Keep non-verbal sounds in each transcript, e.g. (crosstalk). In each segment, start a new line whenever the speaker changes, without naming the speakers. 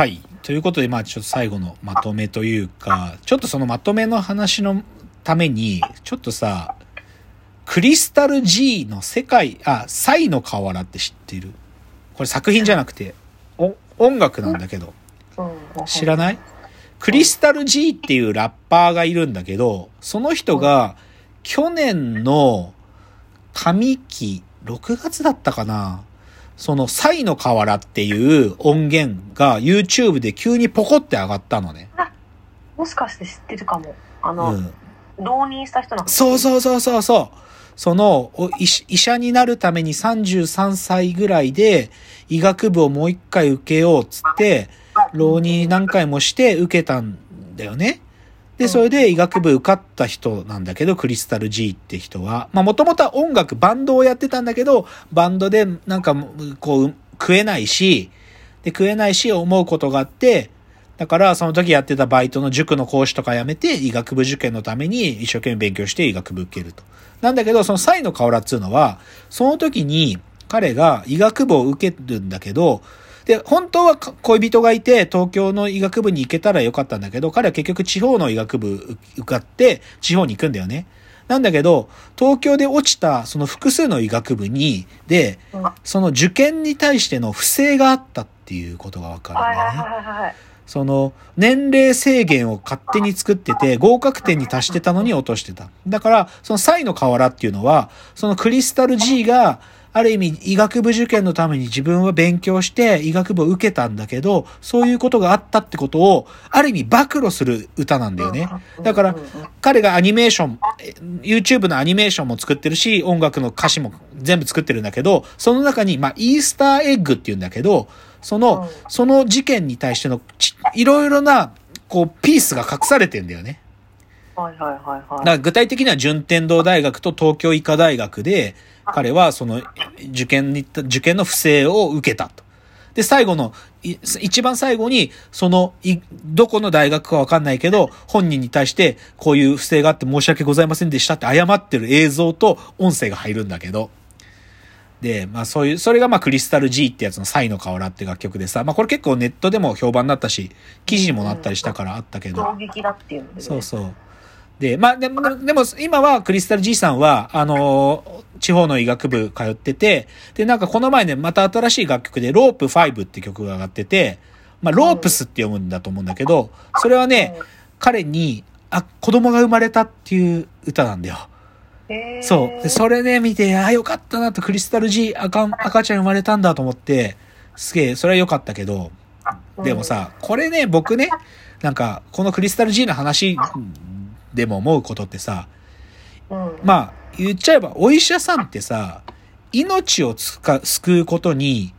はい。ということで、まあちょっと最後のまとめというか、ちょっとそのまとめの話のために、ちょっとさ、クリスタル G の世界、あ、サイの河原って知ってる？これ作品じゃなくて、お音楽なんだけど、
うん。
知らない？クリスタル G っていうラッパーがいるんだけど、その人が去年の上期、6月だったかな？そのサイの河原っていう音源が YouTube で急にポコって上がったのね。
もしかして知ってるかも。あ
う
の、
ん。
浪人した人なん
そうそうそうそうそう。その、お医医者になるために33歳ぐらいで医学部をもう一回受けようっつって、浪人何回もして受けたんだよね。で、それで医学部受かった人なんだけど、クリスタル G って人は。まあもともとは音楽、バンドをやってたんだけど、バンドでなんかこう食えないし、で食えないし思うことがあって、だからその時やってたバイトの塾の講師とか辞めて医学部受験のために一生懸命勉強して医学部受けると。なんだけど、そのサイの河原っつうのは、その時に彼が医学部を受けるんだけど、で、本当は恋人がいて東京の医学部に行けたらよかったんだけど、彼は結局地方の医学部受かって地方に行くんだよね。なんだけど、東京で落ちたその複数の医学部に、で、その受験に対しての不正があったっていうことがわかるんだよね。その、年齢制限を勝手に作ってて、合格点に達してたのに落としてた。だから、そのサイの河原っていうのは、そのクリスタル G が、ある意味医学部受験のために自分は勉強して医学部を受けたんだけど、そういうことがあったってことを、ある意味暴露する歌なんだよね。だから彼がアニメーション、え YouTube のアニメーションも作ってるし、音楽の歌詞も全部作ってるんだけど、その中に、まあ、イースターエッグっていうんだけど、その、
うん
その事件に対してのち、いろいろな、こう、ピースが隠されてんだよね。
はいはいはいはい。
だから具体的には順天堂大学と東京医科大学で、彼はその受験に、受験の不正を受けたと。で、最後の、い一番最後に、その、い、どこの大学かわかんないけど、本人に対して、こういう不正があって申し訳ございませんでしたって謝ってる映像と音声が入るんだけど、で、まあそういう、それがまあクリスタル G ってやつのサイの河原って楽曲でさ、まあこれ結構ネットでも評判になったし、記事にもなったりしたからあったけど、
衝撃だっていう。
そうそう。で、まあ、でも、でも、今はクリスタル G さんは、あのー地方の医学部通ってて、で、なんかこの前ね、また新しい楽曲で、ロープ5って曲が上がってて、まあ、ロープスって読むんだと思うんだけど、それはね、彼に、あ、子供が生まれたっていう歌なんだよ。
うん、へー
そう。で、それね、見て、あ、よかったなと、クリスタル G、赤、赤ちゃん生まれたんだと思って、すげえ、それは良かったけど、でもさ、これね、僕ね、なんか、このクリスタル G の話でも思うことってさ、
うん、
まあ、言っちゃえば、お医者さんってさ、命をつか救うことに、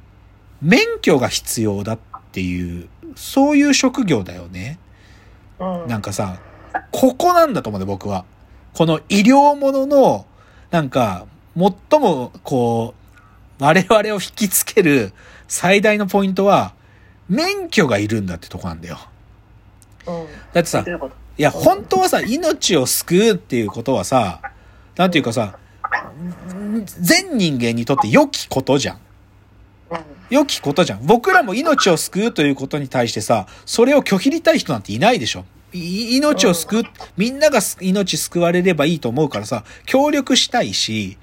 免許が必要だっていう、そういう職業だよね。
うん、
なんかさ、ここなんだと思うね、僕は。この医療ものの、なんか、最も、こう、我々を引きつける最大のポイントは、免許がいるんだってとこなんだよ。
うん、
だってさ
い
や、本当はさ、命を救うっていうことはさ、なんていうかさ、全人間にとって良きことじゃん。
うん
良きことじゃん。僕らも命を救うということに対してさ、それを拒否りたい人なんていないでしょ。い命を救う、みんながす命救われればいいと思うからさ、協力したいし、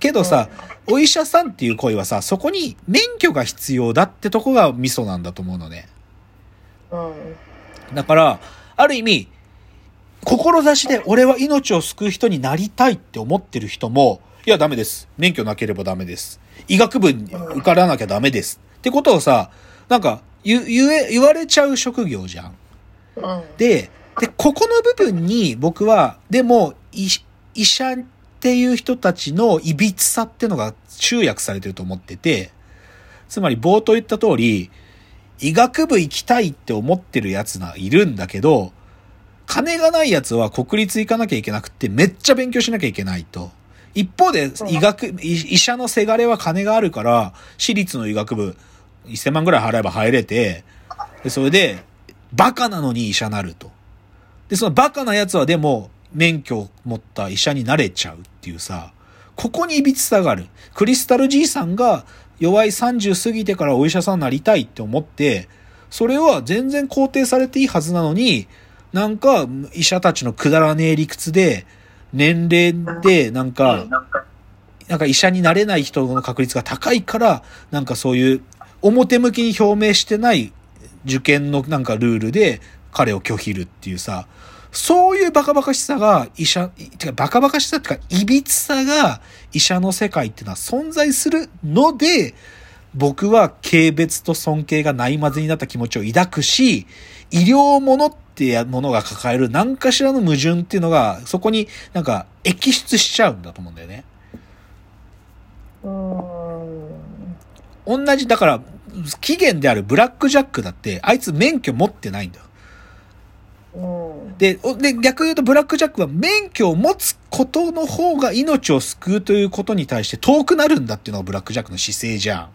けどさ、お医者さんっていう声はさ、そこに免許が必要だってとこがミソなんだと思うのね。
うん、
だから、ある意味、志で俺は命を救う人になりたいって思ってる人も、いやダメです。免許なければダメです。医学部に受からなきゃダメです。ってことをさ、なんか、言、言え、言われちゃう職業じゃん。
うん、
で、で、ここの部分に僕は、でも、医医者っていう人たちのいびつさってのが集約されてると思ってて、つまり冒頭言った通り、医学部行きたいって思ってるやつがいるんだけど、金がないやつは国立行かなきゃいけなくってめっちゃ勉強しなきゃいけないと。一方で医学、医医者のせがれは金があるから、私立の医学部1000万ぐらい払えば入れて、で、それで、バカなのに医者なると。で、そのバカなやつはでも、免許を持った医者になれちゃうっていうさ、ここに歪さがある。クリスタル G さんが弱い30過ぎてからお医者さんになりたいって思って、それは全然肯定されていいはずなのに、なんか医者たちのくだらねえ理屈で、年齢でなんか、なんか。医者になれない人の確率が高いから、なんかそういう表向きに表明してない受験のなんかルールで彼を拒否るっていうさ、そういうバカバカしさが医者、てかバカバカしさってか、いびつさが医者の世界っていうのは存在するので、僕は軽蔑と尊敬がないまぜになった気持ちを抱くし、医療ものっていうものが抱える何かしらの矛盾っていうのが、そこになんか液出しちゃうんだと思うんだよね。
うん。
同じ、だから、起源であるブラックジャックだって、あいつ免許持ってないんだよ。で、で、逆に言うとブラックジャックは免許を持つことの方が命を救うということに対して遠くなるんだっていうのがブラックジャックの姿勢じゃ。
ん。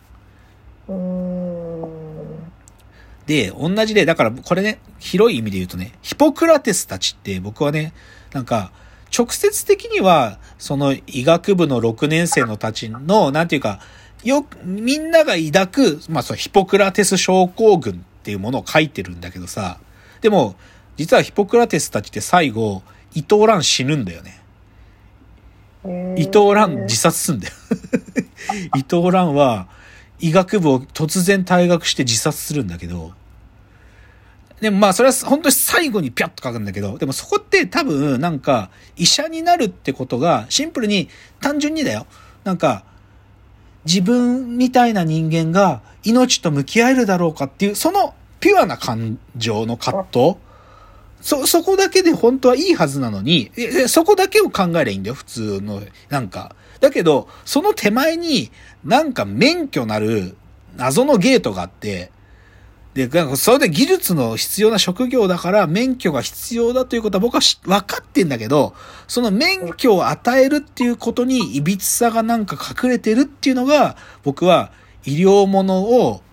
で、同じで、だからこれね、広い意味で言うとね、ヒポクラテスたちって僕はね、なんか、直接的には、その医学部の6年生のたちの、なんていうか、よく、みんなが抱く、まあそう、ヒポクラテス症候群っていうものを書いてるんだけどさ、でも、実はヒポクラテスたちって最後、伊藤蘭死ぬんだよね。伊藤蘭自殺すんだよ。(laughs) 伊藤蘭は医学部を突然退学して自殺するんだけど、でもまあそれは本当に最後にピャッと書くんだけど、でもそこって多分なんか医者になるってことがシンプルに単純にだよ。なんか自分みたいな人間が命と向き合えるだろうかっていう、そのピュアな感情の葛藤そ、そこだけで本当はいいはずなのに、そこだけを考えりゃいいんだよ、普通の、なんか。だけど、その手前に、なんか免許なる謎のゲートがあって、で、なんかそれで技術の必要な職業だから免許が必要だということは僕はし分かってんだけど、その免許を与えるっていうことに歪さがなんか隠れてるっていうのが、僕は医療ものを、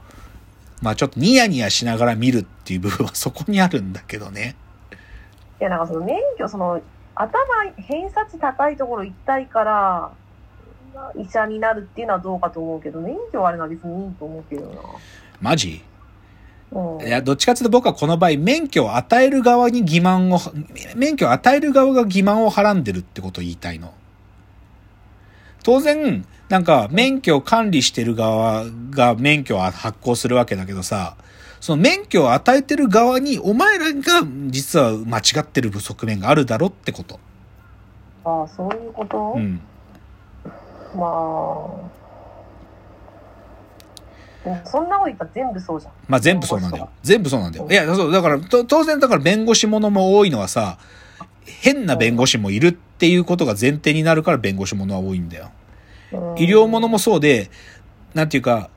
まあちょっとニヤニヤしながら見るっていう部分はそこにあるんだけどね。
いや、なんかその免許、その、頭、偏差値高いところ行きたいから、医者になるっていうのはどうかと思うけど、免許はあれな別にいいと思うけど
マジ？
な。うん。
いや、どっちかというと僕はこの場合、免許を与える側に欺瞞を、免許を与える側が欺瞞をはらんでるってことを言いたいの。当然、なんか、免許を管理してる側が免許を発行するわけだけどさ、その免許を与えてる側に、お前らが実は間違ってる側面があるだろってこと。
ああ、そういうこと、
うん。
まあ。そんなこと言ったら全部そうじゃん。
まあ全部そうなんだよ。全部そうなんだよ。いや、そう、だから、と当然だから弁護士ものも多いのはさ、変な弁護士もいるっていうことが前提になるから弁護士ものは多いんだよ。
うん
医療ものもそうで、なんていうか、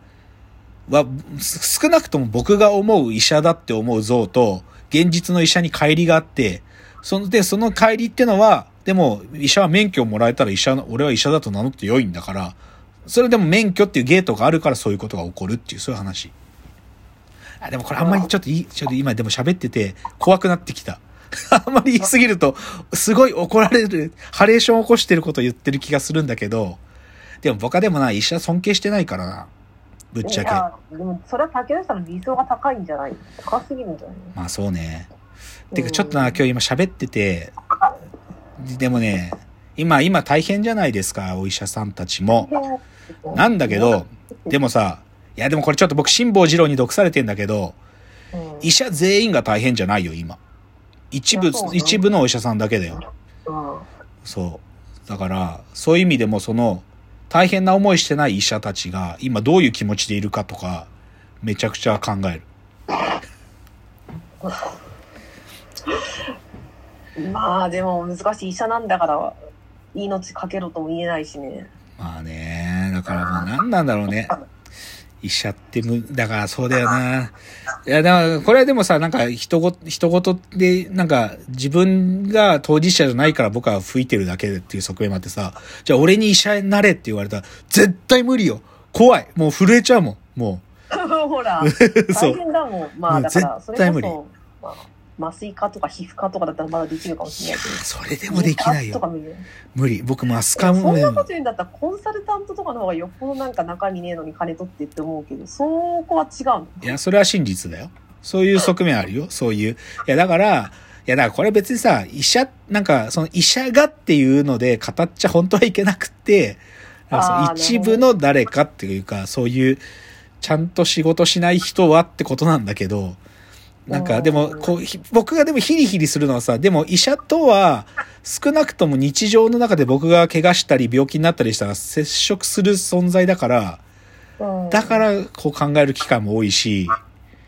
は、少なくとも僕が思う医者だって思う像と、現実の医者に乖離があって、その、で、その乖離ってのは、でも、医者は免許をもらえたら医者の、俺は医者だと名乗って良いんだから、それでも免許っていうゲートがあるからそういうことが起こるっていう、そういう話。あ、でもこれあんまりちょっといい、ちょっと今でも喋ってて怖くなってきた。(laughs) あんまり言いすぎると、すごい怒られる、ハレーション起こしてること言ってる気がするんだけど、でも僕はでもな、医者尊敬してないからな。ぶっちゃけ。
いや、でもそれは竹内さんの理想が高いんじゃない？高すぎるんじゃない？
まあそうね。てかちょっとな、今日今喋ってて、でもね、今、今大変じゃないですか、お医者さんたちも。なんだけど、でもさ、いやでもこれちょっと僕辛坊二郎に毒されてんだけど、
うん、
医者全員が大変じゃないよ、今。一部一部のお医者さんだけだよ。
うん
そう。だから、そういう意味でもその、大変な思いしてない医者たちが今どういう気持ちでいるかとか、めちゃくちゃ考える。(laughs)
まあでも難しい医者なんだから命かけろとも言えないしね。
まあね、だからまあ何なんだろうね。医者ってむ、だからそうだよな。いや、だからこれはでもさ、なんか人ご、人事で、なんか自分が当事者じゃないから僕は吹いてるだけでっていう側面もあってさ、じゃあ俺に医者になれって言われたら、絶対無理よ。怖い。もう震えちゃうもん。も (laughs)
ほら、(laughs)
う。そ
大
う。
変だもん。ま
うん
あだから、そ
絶対無理
まあ、麻酔科とか皮膚科とかだったらまだできるかもしれないけど。
それでもできないよ。無理。僕もアス
そん
カも
なこと言うんだったらコンサルタントとかの方がよっぽどなんか中身ねえのに金取ってって思うけど、そこは違うの？
いや、それは真実だよ。そういう側面あるよ。そういう。いや、だから、いや、だからこれ別にさ、医者、なんか、その医者がっていうので語っちゃ本当はいけなくって、一部の誰かっていうか、そういう、ちゃんと仕事しない人はってことなんだけど、なんか、
うん
でも、こう、ひ僕がでもヒリヒリするのはさ、でも医者とは、少なくとも日常の中で僕が怪我したり病気になったりしたら接触する存在だから、
うん
だからこう考える機会も多いし、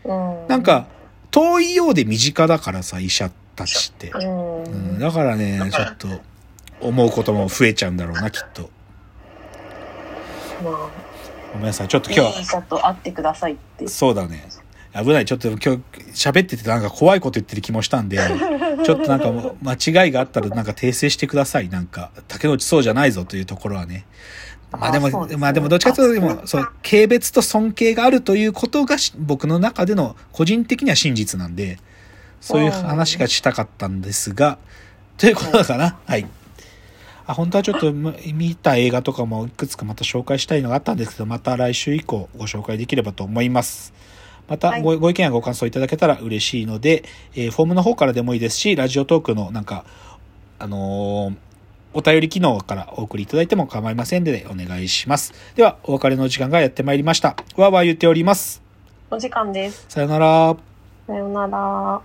うん
なんか、遠いようで身近だからさ、医者たちって。
うん
うん、だからね、ちょっと、思うことも増えちゃうんだろうな、きっと。
ま
ごめんなさい、ちょっと
あ
今日、
いい医者と会ってくださいって。
そうだね。危ない。ちょっと今日喋っててなんか怖いこと言ってる気もしたんで、(laughs) ちょっとなんか間違いがあったらなんか訂正してください。なんか、竹之内そうじゃないぞというところはね。まあでも、
あですね
まあでもどっちかというとでも、そう、軽蔑と尊敬があるということがし僕の中での個人的には真実なんで、そういう話がしたかったんですが、ということかな。はい。あ、本当はちょっとま見た映画とかもいくつかまた紹介したいのがあったんですけど、また来週以降ご紹介できればと思います。また
はい
ご,、ご意見やご感想いただけたら嬉しいので、えーフォームの方からでもいいですし、ラジオトークのなんか、あのーお便り機能からお送りいただいても構いませんのでお願いします。では、お別れの時間がやってまいりました。わーわー言っております。
お時間です。
さよなら。
さようなら。